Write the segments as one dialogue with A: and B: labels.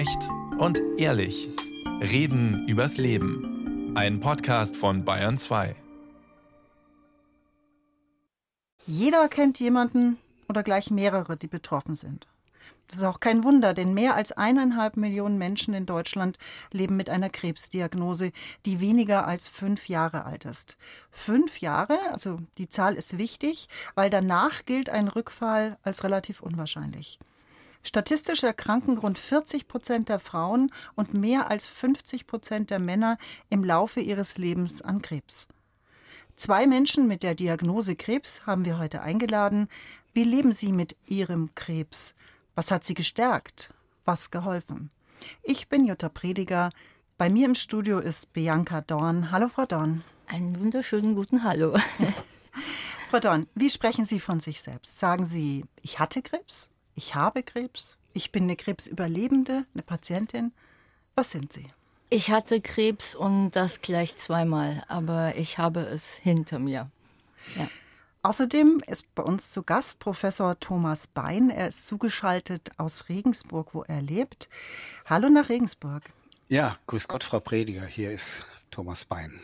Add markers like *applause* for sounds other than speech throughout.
A: Echt und ehrlich. Reden übers Leben. Ein Podcast von Bayern 2.
B: Jeder kennt jemanden oder gleich mehrere, die betroffen sind. Das ist auch kein Wunder, denn mehr als eineinhalb Millionen Menschen in Deutschland leben mit einer Krebsdiagnose, die weniger als fünf Jahre alt ist. Fünf Jahre, also die Zahl ist wichtig, weil danach gilt ein Rückfall als relativ unwahrscheinlich. Statistisch erkranken rund 40 Prozent der Frauen und mehr als 50 Prozent der Männer im Laufe ihres Lebens an Krebs. Zwei Menschen mit der Diagnose Krebs haben wir heute eingeladen. Wie leben sie mit ihrem Krebs? Was hat sie gestärkt? Was geholfen? Ich bin Jutta Prediger. Bei mir im Studio ist Bianca Dorn. Hallo, Frau Dorn.
C: Einen wunderschönen guten Hallo. *laughs*
B: Frau Dorn, wie sprechen Sie von sich selbst? Sagen Sie, ich hatte Krebs? Ich habe Krebs? Ich bin eine Krebsüberlebende, eine Patientin? Was sind Sie?
C: Ich hatte Krebs und das gleich zweimal, aber ich habe es hinter mir.
B: Ja. Außerdem ist bei uns zu Gast Professor Thomas Bein. Er ist zugeschaltet aus Regensburg, wo er lebt. Hallo nach Regensburg.
D: Ja, grüß Gott, Frau Prediger. Hier ist Thomas Bein.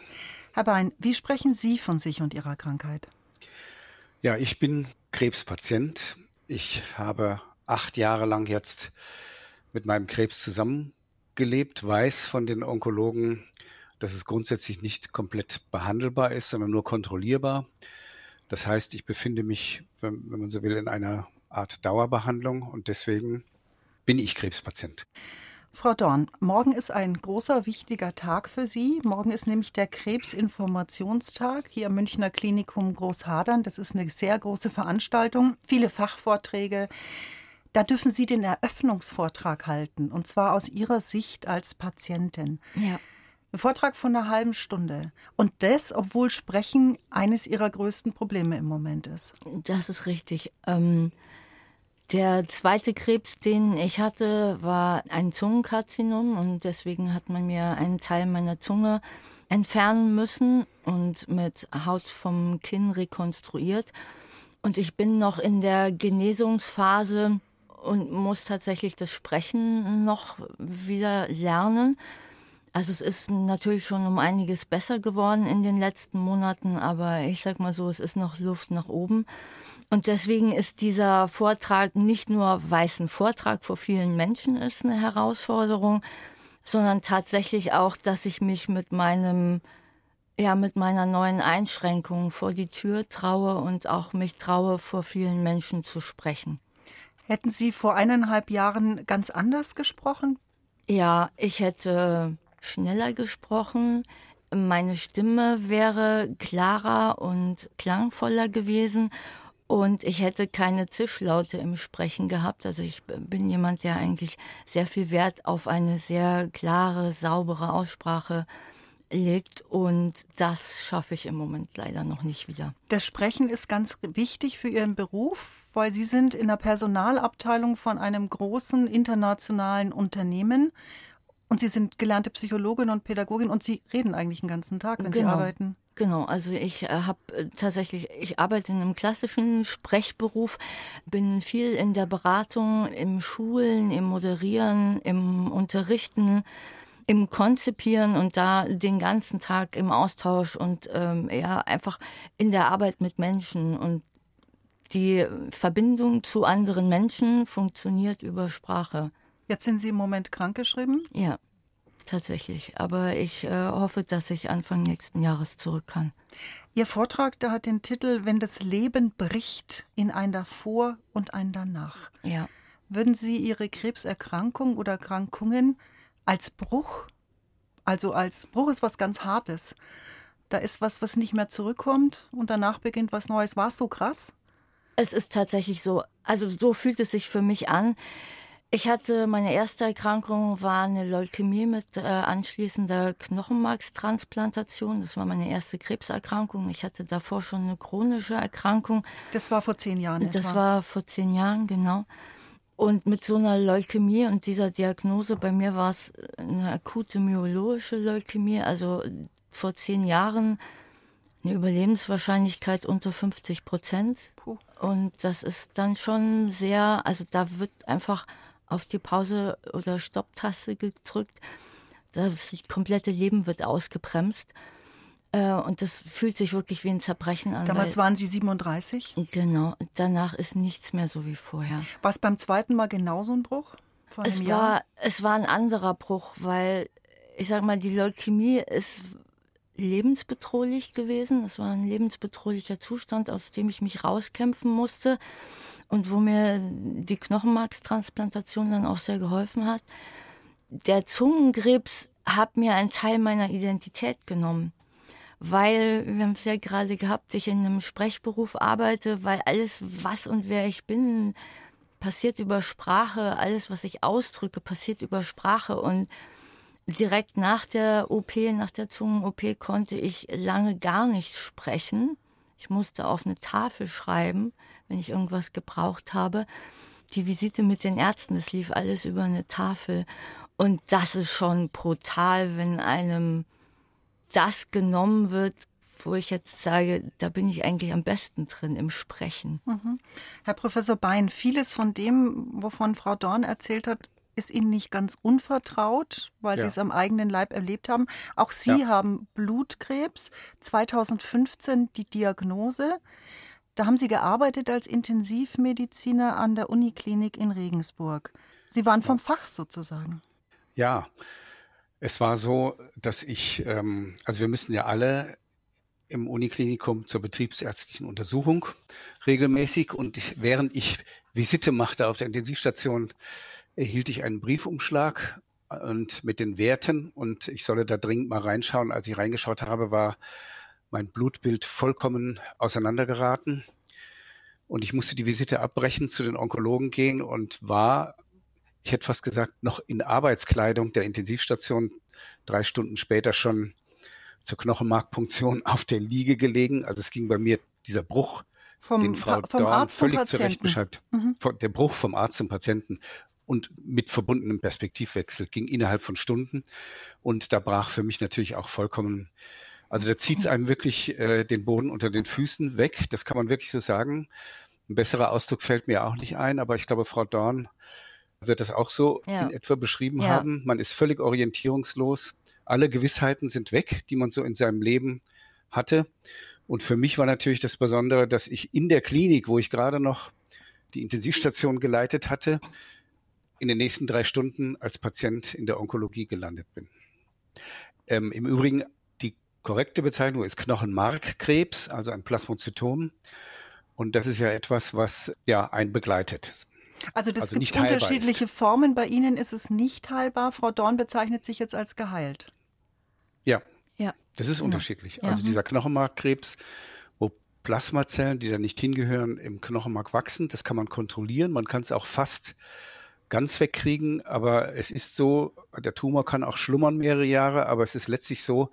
B: Herr Bein, wie sprechen Sie von sich und Ihrer Krankheit?
D: Ja, ich bin Krebspatient. Ich habe acht Jahre lang jetzt mit meinem Krebs zusammengelebt, weiß von den Onkologen, dass es grundsätzlich nicht komplett behandelbar ist, sondern nur kontrollierbar. Das heißt, ich befinde mich, wenn, wenn man so will, in einer Art Dauerbehandlung und deswegen bin ich Krebspatient.
B: Frau Dorn, morgen ist ein großer, wichtiger Tag für Sie. Morgen ist nämlich der Krebsinformationstag hier im Münchner Klinikum Großhadern. Das ist eine sehr große Veranstaltung, viele Fachvorträge. Da dürfen Sie den Eröffnungsvortrag halten, und zwar aus Ihrer Sicht als Patientin. Ja. Ein Vortrag von einer halben Stunde. Und das, obwohl Sprechen eines ihrer größten Probleme im Moment ist.
C: Das ist richtig. Ähm, der zweite Krebs, den ich hatte, war ein Zungenkarzinom und deswegen hat man mir einen Teil meiner Zunge entfernen müssen und mit Haut vom Kinn rekonstruiert. Und ich bin noch in der Genesungsphase und muss tatsächlich das Sprechen noch wieder lernen. Also es ist natürlich schon um einiges besser geworden in den letzten Monaten, aber ich sag mal so, es ist noch Luft nach oben. Und deswegen ist dieser Vortrag nicht nur, weil es ein Vortrag vor vielen Menschen ist, eine Herausforderung, sondern tatsächlich auch, dass ich mich mit meinem, ja, mit meiner neuen Einschränkung vor die Tür traue und auch mich traue, vor vielen Menschen zu sprechen.
B: Hätten Sie vor eineinhalb Jahren ganz anders gesprochen?
C: Ja, ich hätte schneller gesprochen. Meine Stimme wäre klarer und klangvoller gewesen und ich hätte keine Zischlaute im Sprechen gehabt. Also ich bin jemand, der eigentlich sehr viel Wert auf eine sehr klare, saubere Aussprache legt und das schaffe ich im Moment leider noch nicht wieder.
B: Das Sprechen ist ganz wichtig für Ihren Beruf, weil Sie sind in der Personalabteilung von einem großen internationalen Unternehmen und Sie sind gelernte Psychologin und Pädagogin und Sie reden eigentlich den ganzen Tag, wenn
C: genau.
B: Sie arbeiten.
C: Genau, also ich äh, habe äh, tatsächlich, ich arbeite in einem klassischen Sprechberuf, bin viel in der Beratung, im Schulen, im Moderieren, im Unterrichten, im Konzipieren und da den ganzen Tag im Austausch und ähm, ja einfach in der Arbeit mit Menschen und die Verbindung zu anderen Menschen funktioniert über Sprache.
B: Jetzt sind Sie im Moment krankgeschrieben?
C: Ja, tatsächlich. Aber ich äh, hoffe, dass ich Anfang nächsten Jahres zurück kann.
B: Ihr Vortrag, da hat den Titel Wenn das Leben bricht in ein davor und ein danach.
C: Ja.
B: Würden Sie Ihre Krebserkrankung oder Erkrankungen als Bruch, also als Bruch ist was ganz Hartes, da ist was, was nicht mehr zurückkommt und danach beginnt was Neues. War es so krass?
C: Es ist tatsächlich so. Also so fühlt es sich für mich an. Ich hatte meine erste Erkrankung war eine Leukämie mit äh, anschließender Knochenmarkstransplantation. Das war meine erste Krebserkrankung. Ich hatte davor schon eine chronische Erkrankung.
B: Das war vor zehn Jahren.
C: Das etwa. war vor zehn Jahren genau. Und mit so einer Leukämie und dieser Diagnose, bei mir war es eine akute myologische Leukämie, also vor zehn Jahren eine Überlebenswahrscheinlichkeit unter 50 Prozent. Und das ist dann schon sehr, also da wird einfach auf die Pause- oder Stopptaste gedrückt. Das komplette Leben wird ausgebremst. Äh, und das fühlt sich wirklich wie ein Zerbrechen an.
B: Damals waren Sie 37?
C: Genau. Danach ist nichts mehr so wie vorher.
B: War es beim zweiten Mal genauso ein Bruch?
C: es, war, es war ein anderer Bruch, weil ich sag mal, die Leukämie ist lebensbedrohlich gewesen. Es war ein lebensbedrohlicher Zustand, aus dem ich mich rauskämpfen musste und wo mir die Knochenmarkstransplantation dann auch sehr geholfen hat. Der Zungenkrebs hat mir einen Teil meiner Identität genommen, weil, wir haben es ja gerade gehabt, ich in einem Sprechberuf arbeite, weil alles, was und wer ich bin, passiert über Sprache, alles, was ich ausdrücke, passiert über Sprache und direkt nach der OP, nach der Zungen-OP, konnte ich lange gar nicht sprechen. Ich musste auf eine Tafel schreiben, wenn ich irgendwas gebraucht habe. Die Visite mit den Ärzten, das lief alles über eine Tafel. Und das ist schon brutal, wenn einem das genommen wird, wo ich jetzt sage, da bin ich eigentlich am besten drin im Sprechen. Mhm.
B: Herr Professor Bein, vieles von dem, wovon Frau Dorn erzählt hat, ist Ihnen nicht ganz unvertraut, weil ja. Sie es am eigenen Leib erlebt haben. Auch Sie ja. haben Blutkrebs, 2015 die Diagnose. Da haben Sie gearbeitet als Intensivmediziner an der Uniklinik in Regensburg. Sie waren vom Fach sozusagen.
D: Ja, es war so, dass ich, ähm, also wir müssen ja alle im Uniklinikum zur betriebsärztlichen Untersuchung regelmäßig und ich, während ich Visite machte auf der Intensivstation, erhielt ich einen Briefumschlag und mit den Werten und ich solle da dringend mal reinschauen. Als ich reingeschaut habe, war mein Blutbild vollkommen auseinandergeraten und ich musste die Visite abbrechen, zu den Onkologen gehen und war, ich hätte fast gesagt, noch in Arbeitskleidung der Intensivstation drei Stunden später schon zur Knochenmarkpunktion auf der Liege gelegen. Also es ging bei mir dieser Bruch, vom, den Frau vom Dorn Arzt völlig zurecht beschreibt. Mhm. Der Bruch vom Arzt zum Patienten und mit verbundenem Perspektivwechsel ging innerhalb von Stunden. Und da brach für mich natürlich auch vollkommen, also da zieht es einem wirklich äh, den Boden unter den Füßen weg. Das kann man wirklich so sagen. Ein besserer Ausdruck fällt mir auch nicht ein, aber ich glaube, Frau Dorn wird das auch so ja. in etwa beschrieben ja. haben. Man ist völlig orientierungslos. Alle Gewissheiten sind weg, die man so in seinem Leben hatte. Und für mich war natürlich das Besondere, dass ich in der Klinik, wo ich gerade noch die Intensivstation geleitet hatte, in den nächsten drei Stunden als Patient in der Onkologie gelandet bin. Ähm, Im Übrigen, korrekte Bezeichnung ist Knochenmarkkrebs, also ein Plasmozytom. Und das ist ja etwas, was ja einen begleitet.
B: Also das also gibt unterschiedliche Formen. Bei Ihnen ist es nicht heilbar. Frau Dorn bezeichnet sich jetzt als geheilt.
D: Ja, ja. das ist genau. unterschiedlich. Ja. Also dieser Knochenmarkkrebs, wo Plasmazellen, die da nicht hingehören, im Knochenmark wachsen, das kann man kontrollieren. Man kann es auch fast ganz wegkriegen, aber es ist so, der Tumor kann auch schlummern mehrere Jahre, aber es ist letztlich so,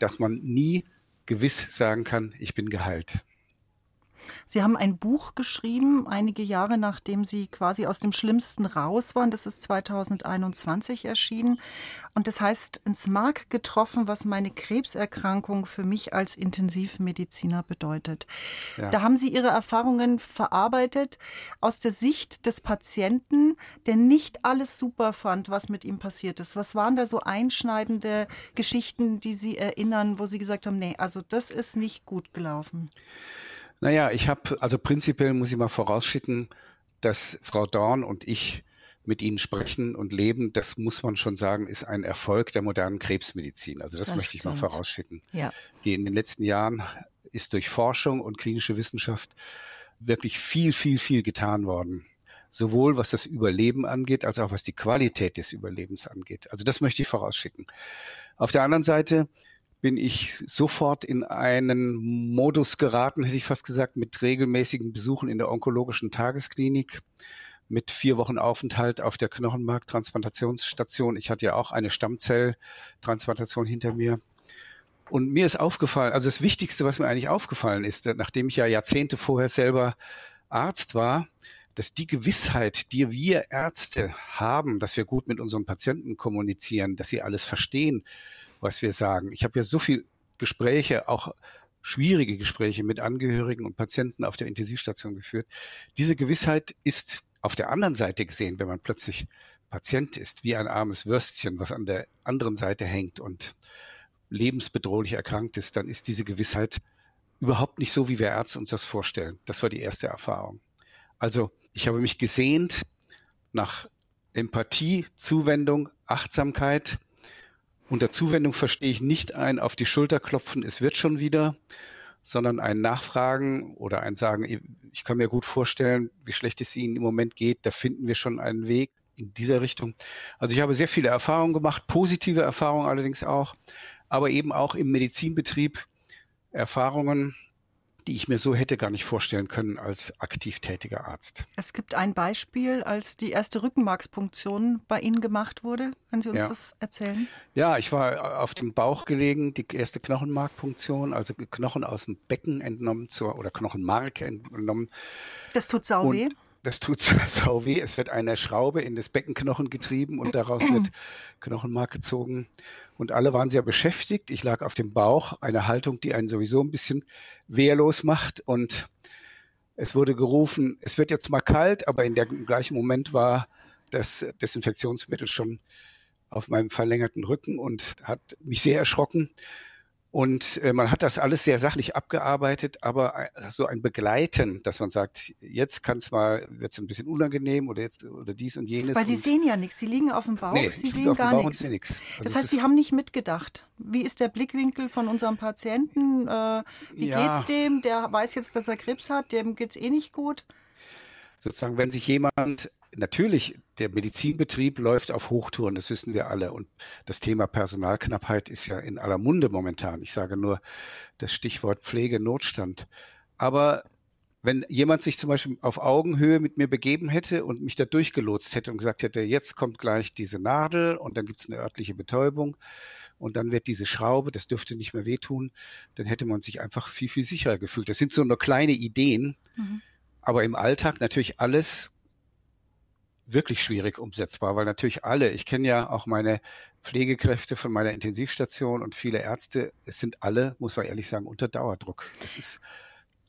D: dass man nie gewiss sagen kann, ich bin geheilt.
B: Sie haben ein Buch geschrieben, einige Jahre nachdem Sie quasi aus dem Schlimmsten raus waren. Das ist 2021 erschienen. Und das heißt, ins Mark getroffen, was meine Krebserkrankung für mich als Intensivmediziner bedeutet. Ja. Da haben Sie Ihre Erfahrungen verarbeitet aus der Sicht des Patienten, der nicht alles super fand, was mit ihm passiert ist. Was waren da so einschneidende Geschichten, die Sie erinnern, wo Sie gesagt haben, nee, also das ist nicht gut gelaufen?
D: Naja, ich habe, also prinzipiell muss ich mal vorausschicken, dass Frau Dorn und ich mit Ihnen sprechen und leben, das muss man schon sagen, ist ein Erfolg der modernen Krebsmedizin. Also das, das möchte stimmt. ich mal vorausschicken. Ja. Die in den letzten Jahren ist durch Forschung und klinische Wissenschaft wirklich viel, viel, viel getan worden. Sowohl was das Überleben angeht, als auch was die Qualität des Überlebens angeht. Also das möchte ich vorausschicken. Auf der anderen Seite bin ich sofort in einen Modus geraten, hätte ich fast gesagt, mit regelmäßigen Besuchen in der onkologischen Tagesklinik, mit vier Wochen Aufenthalt auf der Knochenmarktransplantationsstation. Ich hatte ja auch eine Stammzelltransplantation hinter mir. Und mir ist aufgefallen, also das Wichtigste, was mir eigentlich aufgefallen ist, nachdem ich ja Jahrzehnte vorher selber Arzt war, dass die Gewissheit, die wir Ärzte haben, dass wir gut mit unseren Patienten kommunizieren, dass sie alles verstehen, was wir sagen. Ich habe ja so viel Gespräche, auch schwierige Gespräche mit Angehörigen und Patienten auf der Intensivstation geführt. Diese Gewissheit ist auf der anderen Seite gesehen, wenn man plötzlich Patient ist, wie ein armes Würstchen, was an der anderen Seite hängt und lebensbedrohlich erkrankt ist, dann ist diese Gewissheit überhaupt nicht so, wie wir Ärzte uns das vorstellen. Das war die erste Erfahrung. Also ich habe mich gesehnt nach Empathie, Zuwendung, Achtsamkeit. Unter Zuwendung verstehe ich nicht ein auf die Schulter klopfen, es wird schon wieder, sondern ein Nachfragen oder ein Sagen, ich kann mir gut vorstellen, wie schlecht es Ihnen im Moment geht, da finden wir schon einen Weg in dieser Richtung. Also ich habe sehr viele Erfahrungen gemacht, positive Erfahrungen allerdings auch, aber eben auch im Medizinbetrieb Erfahrungen, die ich mir so hätte gar nicht vorstellen können als aktiv tätiger Arzt.
B: Es gibt ein Beispiel, als die erste Rückenmarkspunktion bei Ihnen gemacht wurde. Können Sie uns
D: Ja.
B: das erzählen?
D: Ja, ich war auf dem Bauch gelegen, die erste Knochenmarkpunktion, also Knochen aus dem Becken entnommen zur, oder Knochenmark entnommen.
B: Das tut sau
D: Und
B: weh.
D: Das tut *laughs* sau weh. Es wird eine Schraube in das Beckenknochen getrieben und daraus wird *clears throat* Knochenmark gezogen. Und alle waren sehr beschäftigt. Ich lag auf dem Bauch, eine Haltung, die einen sowieso ein bisschen wehrlos macht. Und es wurde gerufen, es wird jetzt mal kalt, aber in dem gleichen Moment war das Desinfektionsmittel schon auf meinem verlängerten Rücken und hat mich sehr erschrocken. Und äh, man hat das alles sehr sachlich abgearbeitet, aber äh, so ein Begleiten, dass man sagt, jetzt kann es mal, wird es ein bisschen unangenehm oder jetzt oder dies und jenes.
B: Weil Sie sehen ja nichts. Sie liegen auf dem Bauch,
D: nee,
B: Sie sehen gar nichts.
D: Also
B: Das
D: es
B: heißt, Sie haben nicht mitgedacht. Wie ist der Blickwinkel von unserem Patienten? Äh, wie
D: Ja.
B: geht's dem? Der weiß jetzt, dass er Krebs hat, dem geht's eh nicht gut.
D: sozusagen, wenn sich jemand, natürlich, der Medizinbetrieb läuft auf Hochtouren, das wissen wir alle. Und das Thema Personalknappheit ist ja in aller Munde momentan. Ich sage nur das Stichwort Pflegenotstand. Aber wenn jemand sich zum Beispiel auf Augenhöhe mit mir begeben hätte und mich da durchgelotst hätte und gesagt hätte, jetzt kommt gleich diese Nadel und dann gibt es eine örtliche Betäubung und dann wird diese Schraube, das dürfte nicht mehr wehtun, dann hätte man sich einfach viel, viel sicherer gefühlt. Das sind so nur kleine Ideen,
B: Mhm.
D: aber im Alltag natürlich alles wirklich schwierig umsetzbar, weil natürlich alle, ich kenne ja auch meine Pflegekräfte von meiner Intensivstation und viele Ärzte, es sind alle, muss man ehrlich sagen, unter Dauerdruck. Das ist,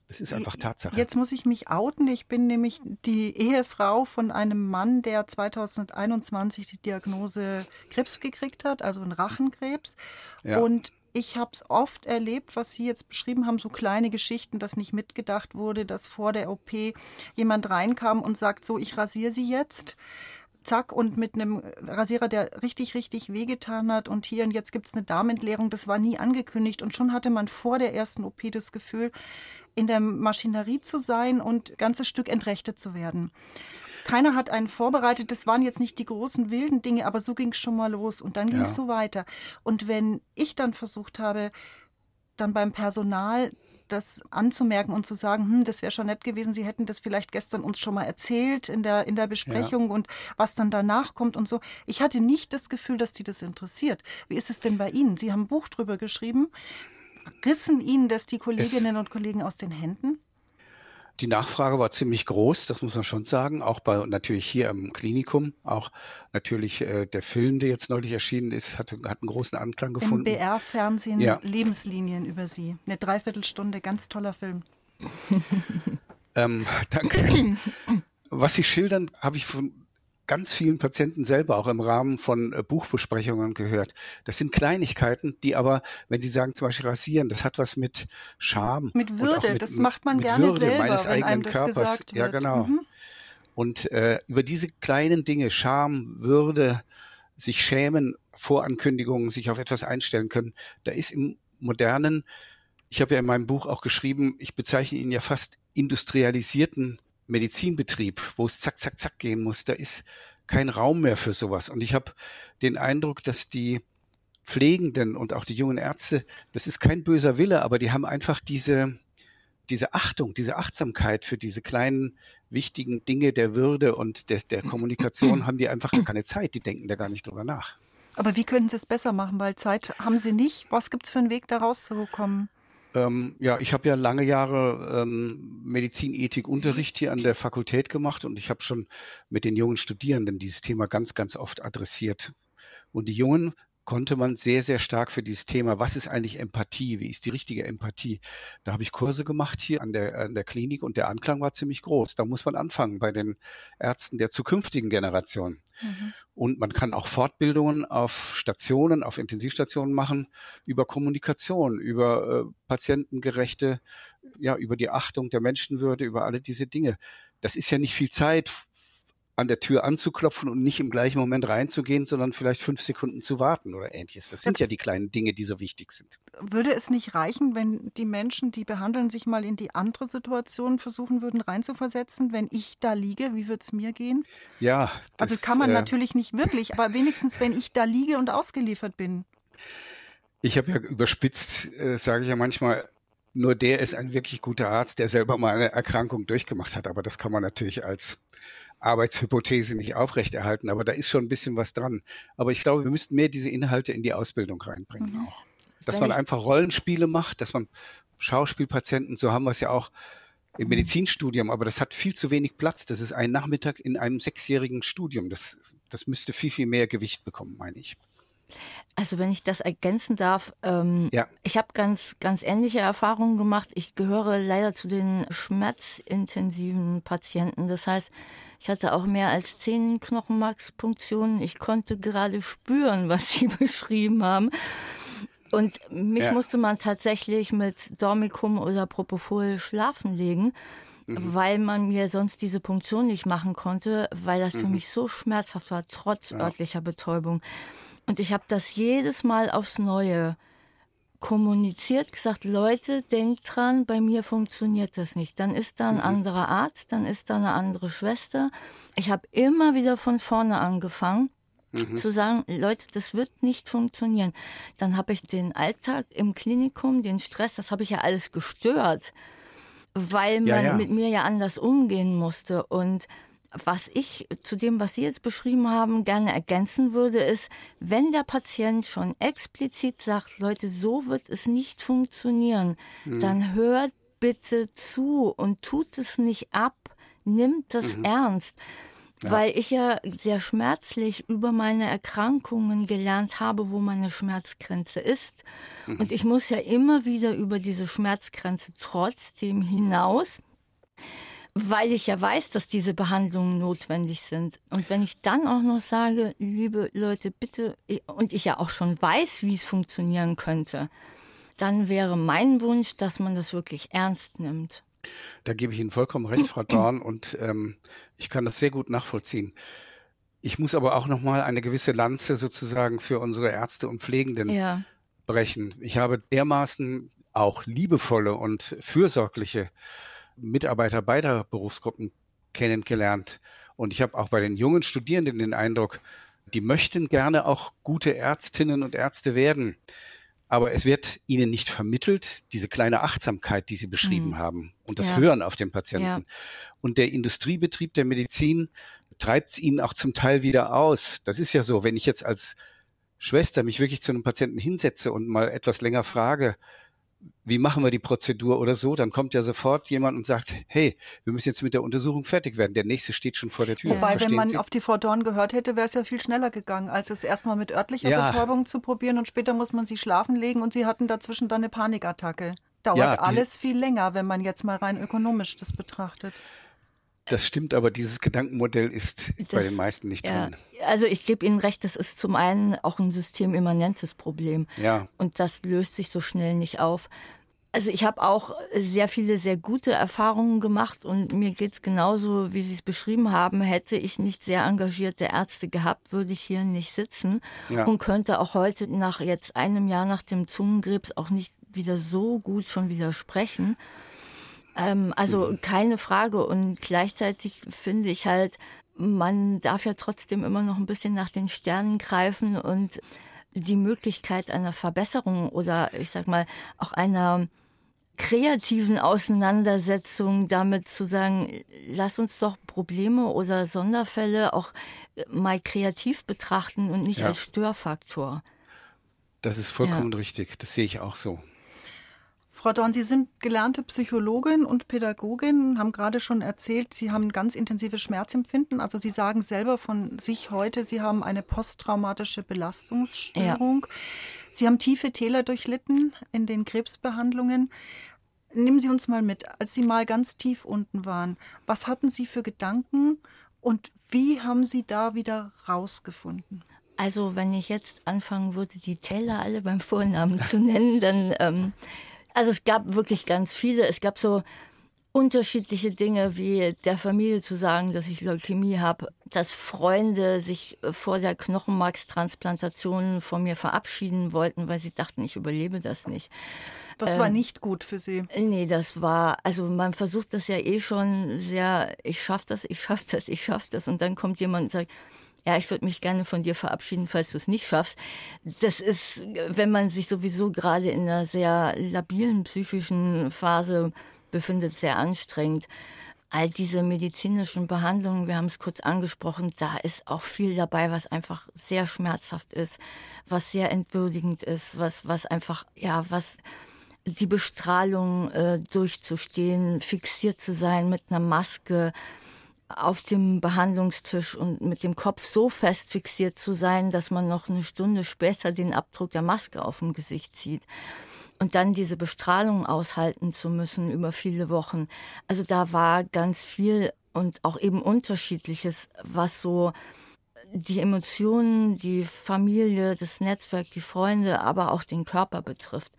D: das ist einfach Tatsache.
B: Jetzt muss ich mich outen. Ich bin nämlich die Ehefrau von einem Mann, der 2021 die Diagnose Krebs gekriegt hat, also einen Rachenkrebs.
D: Ja.
B: Und ich habe es oft erlebt, was Sie jetzt beschrieben haben, so kleine Geschichten, dass nicht mitgedacht wurde, dass vor der OP jemand reinkam und sagt, so, ich rasiere Sie jetzt. Zack, und mit einem Rasierer, der richtig, richtig wehgetan hat. Und hier und jetzt gibt es eine Darmentleerung. Das war nie angekündigt. Und schon hatte man vor der ersten OP das Gefühl, in der Maschinerie zu sein und ein ganzes Stück entrechtet zu werden. Keiner hat einen vorbereitet. Das waren jetzt nicht die großen wilden Dinge, aber so ging es schon mal los und dann ging es
D: Ja.
B: so weiter. Und wenn ich dann versucht habe, dann beim Personal das anzumerken und zu sagen, hm, das wäre schon nett gewesen, Sie hätten das vielleicht gestern uns schon mal erzählt in der, in der Besprechung und was dann danach kommt und so. Ich hatte nicht das Gefühl, dass die das interessiert. Wie ist es denn bei Ihnen? Sie haben ein Buch drüber geschrieben. Rissen Ihnen das die Kolleginnen und Kollegen aus den Händen?
D: Die Nachfrage war ziemlich groß, das muss man schon sagen, auch bei natürlich hier im Klinikum, auch natürlich äh, der Film, der jetzt neulich erschienen ist, hat, hat einen großen Anklang
B: Im
D: gefunden.
B: BR-Fernsehen
D: Ja.
B: Lebenslinien über Sie. Eine Dreiviertelstunde, ganz toller Film. *laughs*
D: Ähm, danke. *clears throat* Was Sie schildern, habe ich von ganz vielen Patienten selber auch im Rahmen von äh, Buchbesprechungen gehört. Das sind Kleinigkeiten, die aber, wenn Sie sagen zum Beispiel rasieren, das hat was mit Scham.
B: Mit Würde,
D: mit,
B: das macht man gerne
D: Würde
B: selber,
D: meines
B: wenn
D: eigenen
B: einem das
D: Körpers.
B: gesagt
D: Ja,
B: wird.
D: genau.
B: Mhm.
D: Und äh, über diese kleinen Dinge, Scham, Würde, sich schämen, Vorankündigungen, sich auf etwas einstellen können, da ist im modernen, ich habe ja in meinem Buch auch geschrieben, ich bezeichne ihn ja fast industrialisierten Medizinbetrieb, wo es zack, zack, zack gehen muss, da ist kein Raum mehr für sowas. Und ich habe den Eindruck, dass die Pflegenden und auch die jungen Ärzte, das ist kein böser Wille, aber die haben einfach diese, diese Achtung, diese Achtsamkeit für diese kleinen, wichtigen Dinge der Würde und des, der Kommunikation haben die einfach gar keine Zeit. Die denken da gar nicht drüber nach.
B: Aber wie können Sie es besser machen? Weil Zeit haben Sie nicht. Was gibt es für einen Weg, da rauszukommen?
D: Ähm, ja, ich habe ja lange Jahre ähm, Medizinethik-Unterricht hier an der Fakultät gemacht und ich habe schon mit den jungen Studierenden dieses Thema ganz, ganz oft adressiert. Und die Jungen konnte man sehr, sehr stark für dieses Thema, was ist eigentlich Empathie, wie ist die richtige Empathie. Da habe ich Kurse gemacht hier an der, an der Klinik und der Anklang war ziemlich groß. Da muss man anfangen bei den Ärzten der zukünftigen Generation. Mhm. Und man kann auch Fortbildungen auf Stationen, auf Intensivstationen machen über Kommunikation, über äh, patientengerechte, ja, über die Achtung der Menschenwürde, über alle diese Dinge. Das ist ja nicht viel Zeit an der Tür anzuklopfen und nicht im gleichen Moment reinzugehen, sondern vielleicht fünf Sekunden zu warten oder ähnliches. Das sind Jetzt ja die kleinen Dinge, die so wichtig sind.
B: Würde es nicht reichen, wenn die Menschen, die behandeln, sich mal in die andere Situation versuchen würden, reinzuversetzen? Wenn ich da liege, wie würde es mir gehen?
D: Ja. Also
B: das, also kann man äh, natürlich nicht wirklich, aber wenigstens, wenn ich da liege und ausgeliefert bin.
D: Ich habe ja überspitzt, äh, sage ich ja manchmal, nur der ist ein wirklich guter Arzt, der selber mal eine Erkrankung durchgemacht hat. Aber das kann man natürlich als Arbeitshypothese nicht aufrechterhalten, aber da ist schon ein bisschen was dran. Aber ich glaube, wir müssten mehr diese Inhalte in die Ausbildung reinbringen mhm. auch. Dass Wenn man einfach Rollenspiele macht, dass man Schauspielpatienten, so haben wir es ja auch im Medizinstudium, aber das hat viel zu wenig Platz. Das ist ein Nachmittag in einem sechsjährigen Studium. Das, das müsste viel, viel mehr Gewicht bekommen, meine ich.
C: Also wenn ich das ergänzen darf, ähm, ja. ich habe ganz, ganz ähnliche Erfahrungen gemacht. Ich gehöre leider zu den schmerzintensiven Patienten. Das heißt, ich hatte auch mehr als zehn Knochenmarkspunktionen. Ich konnte gerade spüren, was *laughs* Sie beschrieben haben. Und mich ja. musste man tatsächlich mit Dormicum oder Propofol schlafen legen, mhm. weil man mir sonst diese Punktion nicht machen konnte, weil das mhm. für mich so schmerzhaft war, trotz ja. örtlicher Betäubung. Und ich habe das jedes Mal aufs Neue kommuniziert, gesagt, Leute, denkt dran, bei mir funktioniert das nicht. Dann ist da ein mhm. anderer Arzt, dann ist da eine andere Schwester. Ich habe immer wieder von vorne angefangen. Mhm. zu sagen, Leute, das wird nicht funktionieren. Dann habe ich den Alltag im Klinikum, den Stress, das habe ich ja alles gestört, weil man ja, ja. mit mir ja anders umgehen musste. Und was ich zu dem, was Sie jetzt beschrieben haben, gerne ergänzen würde, ist, wenn der Patient schon explizit sagt, Leute, so wird es nicht funktionieren, mhm. dann hört bitte zu und tut es nicht ab, nimmt das mhm. ernst. Ja. Weil ich ja sehr schmerzlich über meine Erkrankungen gelernt habe, wo meine Schmerzgrenze ist. Mhm. Und ich muss ja immer wieder über diese Schmerzgrenze trotzdem hinaus weil ich ja weiß, dass diese Behandlungen notwendig sind. Und wenn ich dann auch noch sage, liebe Leute, bitte, und ich ja auch schon weiß, wie es funktionieren könnte, dann wäre mein Wunsch, dass man das wirklich ernst nimmt.
D: Da gebe ich Ihnen vollkommen recht, Frau Dorn, und ähm, ich kann das sehr gut nachvollziehen. Ich muss aber auch noch mal eine gewisse Lanze sozusagen für unsere Ärzte und Pflegenden ja. brechen. Ich habe dermaßen auch liebevolle und fürsorgliche Mitarbeiter beider Berufsgruppen kennengelernt. Und ich habe auch bei den jungen Studierenden den Eindruck, die möchten gerne auch gute Ärztinnen und Ärzte werden. Aber es wird ihnen nicht vermittelt, diese kleine Achtsamkeit, die Sie beschrieben mhm. haben und das ja. Hören auf den Patienten. Ja. Und der Industriebetrieb der Medizin treibt es ihnen auch zum Teil wieder aus. Das ist ja so, wenn ich jetzt als Schwester mich wirklich zu einem Patienten hinsetze und mal etwas länger frage, wie machen wir die Prozedur oder so, dann kommt ja sofort jemand und sagt, hey, wir müssen jetzt mit der Untersuchung fertig werden. Der nächste steht schon vor der Tür.
B: Wobei, Verstehen wenn man Sie? auf die Frau Dorn gehört hätte, wäre es ja viel schneller gegangen, als es erstmal mit örtlicher ja. Betäubung zu probieren und später muss man sie schlafen legen und sie hatten dazwischen dann eine Panikattacke. Dauert ja, alles viel länger, wenn man jetzt mal rein ökonomisch das betrachtet.
D: Das stimmt, aber dieses Gedankenmodell ist das, bei den meisten nicht ja, drin.
C: Also ich gebe Ihnen recht, das ist zum einen auch ein systemimmanentes Problem. Ja. Und das löst sich so schnell nicht auf. Also ich habe auch sehr viele sehr gute Erfahrungen gemacht und mir geht es genauso, wie Sie es beschrieben haben. Hätte ich nicht sehr engagierte Ärzte gehabt, würde ich hier nicht sitzen ja. und könnte auch heute nach jetzt einem Jahr nach dem Zungenkrebs auch nicht wieder so gut schon widersprechen. Ähm, also mhm. keine Frage. Und gleichzeitig finde ich halt, man darf ja trotzdem immer noch ein bisschen nach den Sternen greifen und die Möglichkeit einer Verbesserung oder ich sag mal auch einer kreativen Auseinandersetzung damit zu sagen, lass uns doch Probleme oder Sonderfälle auch mal kreativ betrachten und nicht ja. als Störfaktor.
D: Das ist vollkommen ja. richtig. Das sehe ich auch so.
B: Frau Dorn, Sie sind gelernte Psychologin und Pädagogin, haben gerade schon erzählt, Sie haben ein ganz intensives Schmerzempfinden. Also Sie sagen selber von sich heute, Sie haben eine posttraumatische Belastungsstörung. Ja. Sie haben tiefe Täler durchlitten in den Krebsbehandlungen. Nehmen Sie uns mal mit, als Sie mal ganz tief unten waren. Was hatten Sie für Gedanken und wie haben Sie da wieder rausgefunden?
C: Also wenn ich jetzt anfangen würde, die Täler alle beim Vornamen zu nennen, dann ähm, also es gab wirklich ganz viele. Es gab so unterschiedliche Dinge, wie der Familie zu sagen, dass ich Leukämie habe, dass Freunde sich vor der Knochenmarkstransplantation von mir verabschieden wollten, weil sie dachten, ich überlebe das nicht.
B: Das ähm, war nicht gut für Sie.
C: Nee, das war, also man versucht das ja eh schon sehr, ich schaff das, ich schaff das, ich schaff das. Und dann kommt jemand und sagt, ja, ich würde mich gerne von dir verabschieden, falls du es nicht schaffst. Das ist, wenn man sich sowieso gerade in einer sehr labilen psychischen Phase befindet, sehr anstrengend. All diese medizinischen Behandlungen, wir haben es kurz angesprochen, da ist auch viel dabei, was einfach sehr schmerzhaft ist, was sehr entwürdigend ist, was, was einfach, ja, was die Bestrahlung äh, durchzustehen, fixiert zu sein mit einer Maske, auf dem Behandlungstisch und mit dem Kopf so fest fixiert zu sein, dass man noch eine Stunde später den Abdruck der Maske auf dem Gesicht sieht. Und dann diese Bestrahlung aushalten zu müssen über viele Wochen. Also da war ganz viel und auch eben unterschiedliches, was so die Emotionen, die Familie, das Netzwerk, die Freunde, aber auch den Körper betrifft.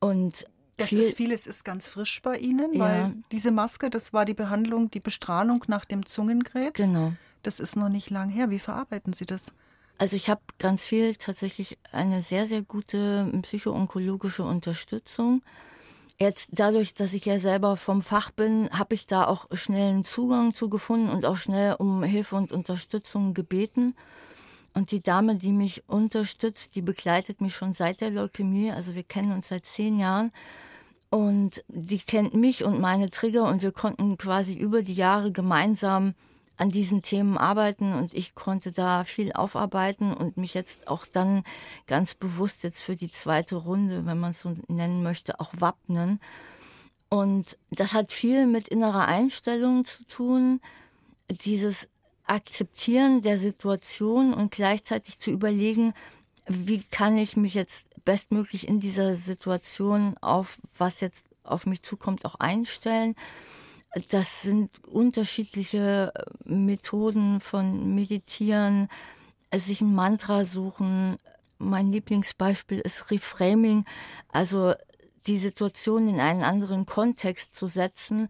C: Und
B: das viel, ist vieles ist ganz frisch bei Ihnen, ja. weil diese Maske, das war die Behandlung, die Bestrahlung nach dem Zungenkrebs.
C: Genau.
B: Das ist noch nicht lang her. Wie verarbeiten Sie das?
C: Also ich habe ganz viel tatsächlich eine sehr, sehr gute psychoonkologische Unterstützung. Jetzt dadurch, dass ich ja selber vom Fach bin, habe ich da auch schnell einen Zugang zu gefunden und auch schnell um Hilfe und Unterstützung gebeten. Und die Dame, die mich unterstützt, die begleitet mich schon seit der Leukämie. Also wir kennen uns seit zehn Jahren. Und die kennt mich und meine Trigger und wir konnten quasi über die Jahre gemeinsam an diesen Themen arbeiten und ich konnte da viel aufarbeiten und mich jetzt auch dann ganz bewusst jetzt für die zweite Runde, wenn man es so nennen möchte, auch wappnen. Und das hat viel mit innerer Einstellung zu tun, dieses Akzeptieren der Situation und gleichzeitig zu überlegen, wie kann ich mich jetzt bestmöglich in dieser Situation auf was jetzt auf mich zukommt auch einstellen. Das sind unterschiedliche äh, Methoden von Meditieren, sich ein Mantra suchen. Mein Lieblingsbeispiel ist Reframing, also die Situation in einen anderen Kontext zu setzen,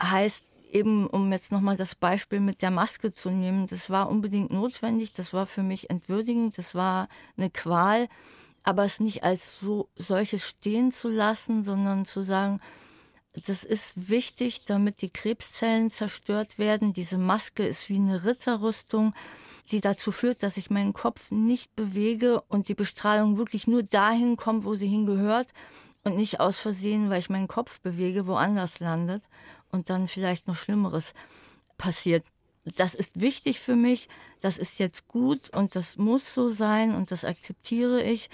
C: heißt eben, um jetzt nochmal das Beispiel mit der Maske zu nehmen, das war unbedingt notwendig, das war für mich entwürdigend, das war eine Qual, aber es nicht als so solches stehen zu lassen, sondern zu sagen, das ist wichtig, damit die Krebszellen zerstört werden. Diese Maske ist wie eine Ritterrüstung, die dazu führt, dass ich meinen Kopf nicht bewege und die Bestrahlung wirklich nur dahin kommt, wo sie hingehört und nicht aus Versehen, weil ich meinen Kopf bewege, woanders landet und dann vielleicht noch Schlimmeres passiert. Das ist wichtig für mich, das ist jetzt gut und das muss so sein und das akzeptiere ich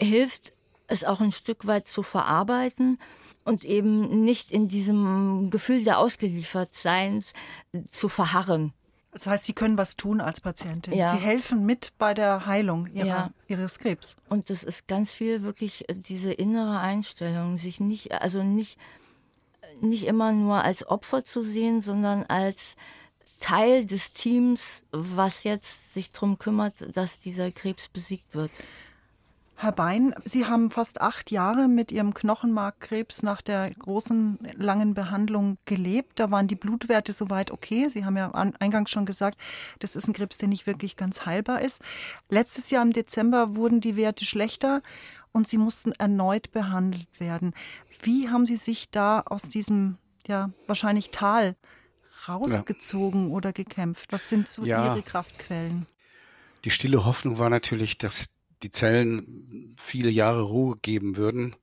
C: hilft es auch ein Stück weit zu verarbeiten und eben nicht in diesem Gefühl der Ausgeliefertseins zu verharren.
B: Das heißt, Sie können was tun als Patientin. Ja. Sie helfen mit bei der Heilung ihrer, ja. Ihres Krebs.
C: Und das ist ganz viel wirklich diese innere Einstellung, sich nicht, also nicht, nicht immer nur als Opfer zu sehen, sondern als Teil des Teams, was jetzt sich darum kümmert, dass dieser Krebs besiegt wird.
B: Herr Bein, Sie haben fast acht Jahre mit Ihrem Knochenmarkkrebs nach der großen, langen Behandlung gelebt. Da waren die Blutwerte soweit okay. Sie haben ja eingangs schon gesagt, das ist ein Krebs, der nicht wirklich ganz heilbar ist. Letztes Jahr im Dezember wurden die Werte schlechter und Sie mussten erneut behandelt werden. Wie haben Sie sich da aus diesem, ja, wahrscheinlich Tal rausgezogen ja. oder gekämpft? Was sind so ja. Ihre Kraftquellen?
D: Die stille Hoffnung war natürlich, dass die Zellen viele Jahre Ruhe geben würden.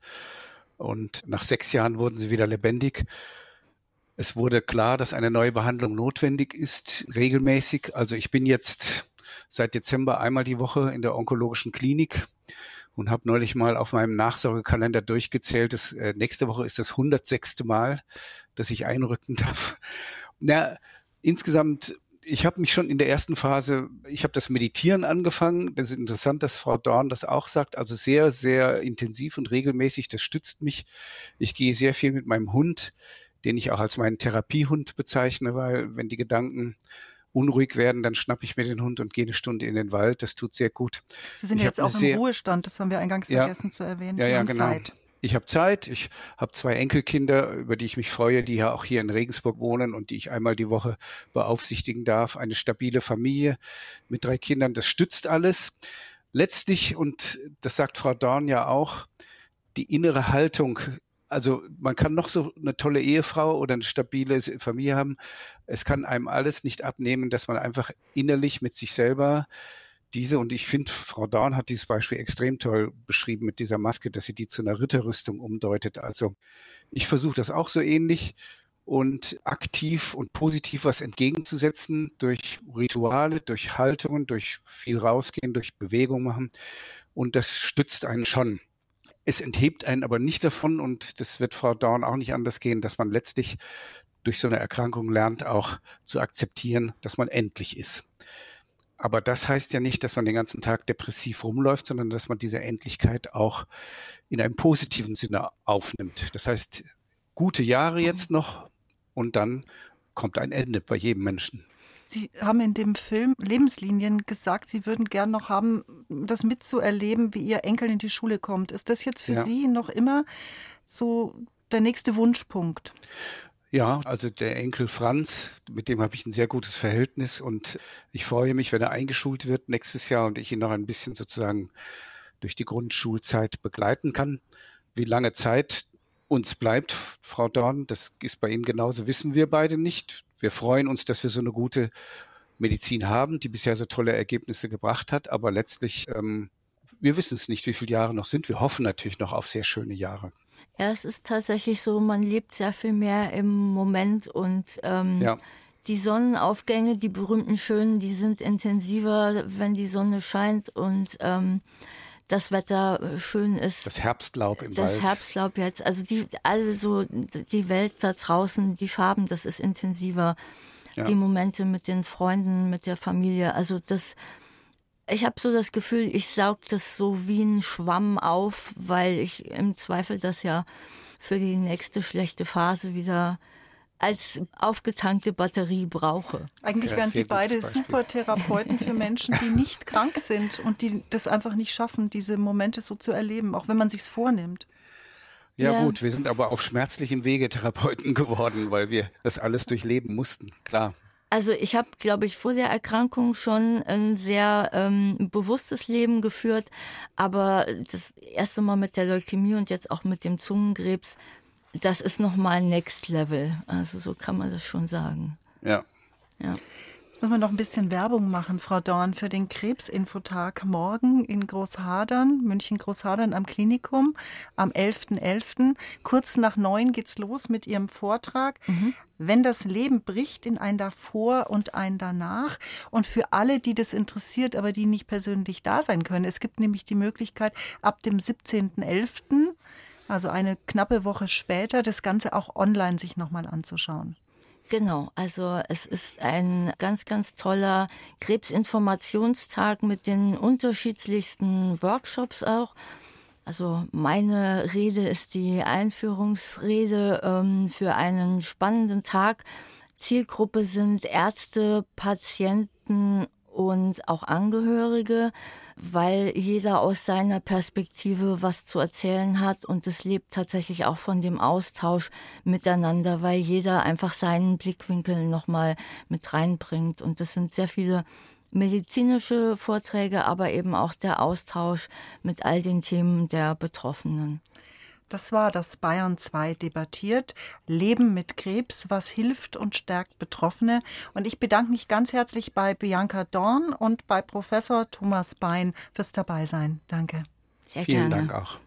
D: Und nach sechs Jahren wurden sie wieder lebendig. Es wurde klar, dass eine neue Behandlung notwendig ist, regelmäßig. Also ich bin jetzt seit Dezember einmal die Woche in der onkologischen Klinik und habe neulich mal auf meinem Nachsorgekalender durchgezählt. Das, äh, nächste Woche ist das 106. Mal, dass ich einrücken *laughs* darf. Na, insgesamt ich habe mich schon in der ersten Phase, ich habe das Meditieren angefangen. Das ist interessant, dass Frau Dorn das auch sagt. Also sehr, sehr intensiv und regelmäßig. Das stützt mich. Ich gehe sehr viel mit meinem Hund, den ich auch als meinen Therapiehund bezeichne, weil wenn die Gedanken unruhig werden, dann schnappe ich mir den Hund und gehe eine Stunde in den Wald. Das tut sehr gut.
B: Sie sind
D: ich
B: jetzt auch im sehr, Ruhestand, das haben wir eingangs ja, vergessen zu erwähnen.
D: Ja, Sie ja, genau. Zeit ich habe Zeit, ich habe zwei Enkelkinder, über die ich mich freue, die ja auch hier in Regensburg wohnen und die ich einmal die Woche beaufsichtigen darf. Eine stabile Familie mit drei Kindern, das stützt alles. Letztlich, und das sagt Frau Dorn ja auch, die innere Haltung also man kann noch so eine tolle Ehefrau oder eine stabile Familie haben. Es kann einem alles nicht abnehmen, dass man einfach innerlich mit sich selber diese, und ich finde, Frau Dorn hat dieses Beispiel extrem toll beschrieben mit dieser Maske, dass sie die zu einer Ritterrüstung umdeutet. Also ich versuche das auch so ähnlich und aktiv und positiv was entgegenzusetzen durch Rituale, durch Haltungen, durch viel rausgehen, durch Bewegung machen. Und das stützt einen schon. Es enthebt einen aber nicht davon, und das wird Frau Dorn auch nicht anders gehen, dass man letztlich durch so eine Erkrankung lernt, auch zu akzeptieren, dass man endlich ist. Aber das heißt ja nicht, dass man den ganzen Tag depressiv rumläuft, sondern dass man diese Endlichkeit auch in einem positiven Sinne aufnimmt. Das heißt, gute Jahre jetzt noch und dann kommt ein Ende bei jedem Menschen.
B: Sie haben in dem Film Lebenslinien gesagt, Sie würden gern noch haben, das mitzuerleben, wie Ihr Enkel in die Schule kommt. Ist das jetzt für ja. Sie noch immer so der nächste Wunschpunkt?
D: Ja, also der Enkel Franz, mit dem habe ich ein sehr gutes Verhältnis und ich freue mich, wenn er eingeschult wird nächstes Jahr und ich ihn noch ein bisschen sozusagen durch die Grundschulzeit begleiten kann. Wie lange Zeit uns bleibt, Frau Dorn, das ist bei Ihnen genauso, wissen wir beide nicht. Wir freuen uns, dass wir so eine gute Medizin haben, die bisher so tolle Ergebnisse gebracht hat, aber letztlich, ähm, wir wissen es nicht, wie viele Jahre noch sind. Wir hoffen natürlich noch auf sehr schöne Jahre.
C: Ja, es ist tatsächlich so, man lebt sehr viel mehr im Moment und ähm, ja. die Sonnenaufgänge, die berühmten schönen, die sind intensiver, wenn die Sonne scheint und ähm, das Wetter äh, schön ist.
D: Das Herbstlaub
C: im
D: das
C: Wald. Das Herbstlaub jetzt, also die alle so die Welt da draußen, die Farben, das ist intensiver. Ja. Die Momente mit den Freunden, mit der Familie, also das ich habe so das Gefühl, ich saug das so wie ein Schwamm auf, weil ich im Zweifel das ja für die nächste schlechte Phase wieder als aufgetankte Batterie brauche.
B: Eigentlich ja, wären Sie beide super Therapeuten für Menschen, die *laughs* nicht krank sind und die das einfach nicht schaffen, diese Momente so zu erleben, auch wenn man sich's vornimmt.
D: Ja, ja, gut, wir sind aber auf schmerzlichem Wege Therapeuten geworden, weil wir das alles durchleben mussten, klar.
C: Also ich habe, glaube ich, vor der Erkrankung schon ein sehr ähm, bewusstes Leben geführt, aber das erste Mal mit der Leukämie und jetzt auch mit dem Zungenkrebs, das ist nochmal Next Level. Also so kann man das schon sagen.
D: Ja.
C: Ja.
B: Jetzt müssen wir noch ein bisschen Werbung machen, Frau Dorn, für den Krebsinfotag morgen in Großhadern, München Großhadern am Klinikum am 11.11. .11. Kurz nach neun geht's los mit Ihrem Vortrag. Mhm. Wenn das Leben bricht in ein davor und ein danach. Und für alle, die das interessiert, aber die nicht persönlich da sein können, es gibt nämlich die Möglichkeit, ab dem 17.11., also eine knappe Woche später, das Ganze auch online sich nochmal anzuschauen.
C: Genau, also es ist ein ganz, ganz toller Krebsinformationstag mit den unterschiedlichsten Workshops auch. Also meine Rede ist die Einführungsrede ähm, für einen spannenden Tag. Zielgruppe sind Ärzte, Patienten und auch Angehörige, weil jeder aus seiner Perspektive was zu erzählen hat und es lebt tatsächlich auch von dem Austausch miteinander, weil jeder einfach seinen Blickwinkel nochmal mit reinbringt und das sind sehr viele medizinische Vorträge, aber eben auch der Austausch mit all den Themen der Betroffenen.
B: Das war das Bayern 2 debattiert. Leben mit Krebs, was hilft und stärkt Betroffene. Und ich bedanke mich ganz herzlich bei Bianca Dorn und bei Professor Thomas Bein fürs Dabeisein. Danke.
C: Sehr
D: Vielen
C: gerne.
D: Dank auch.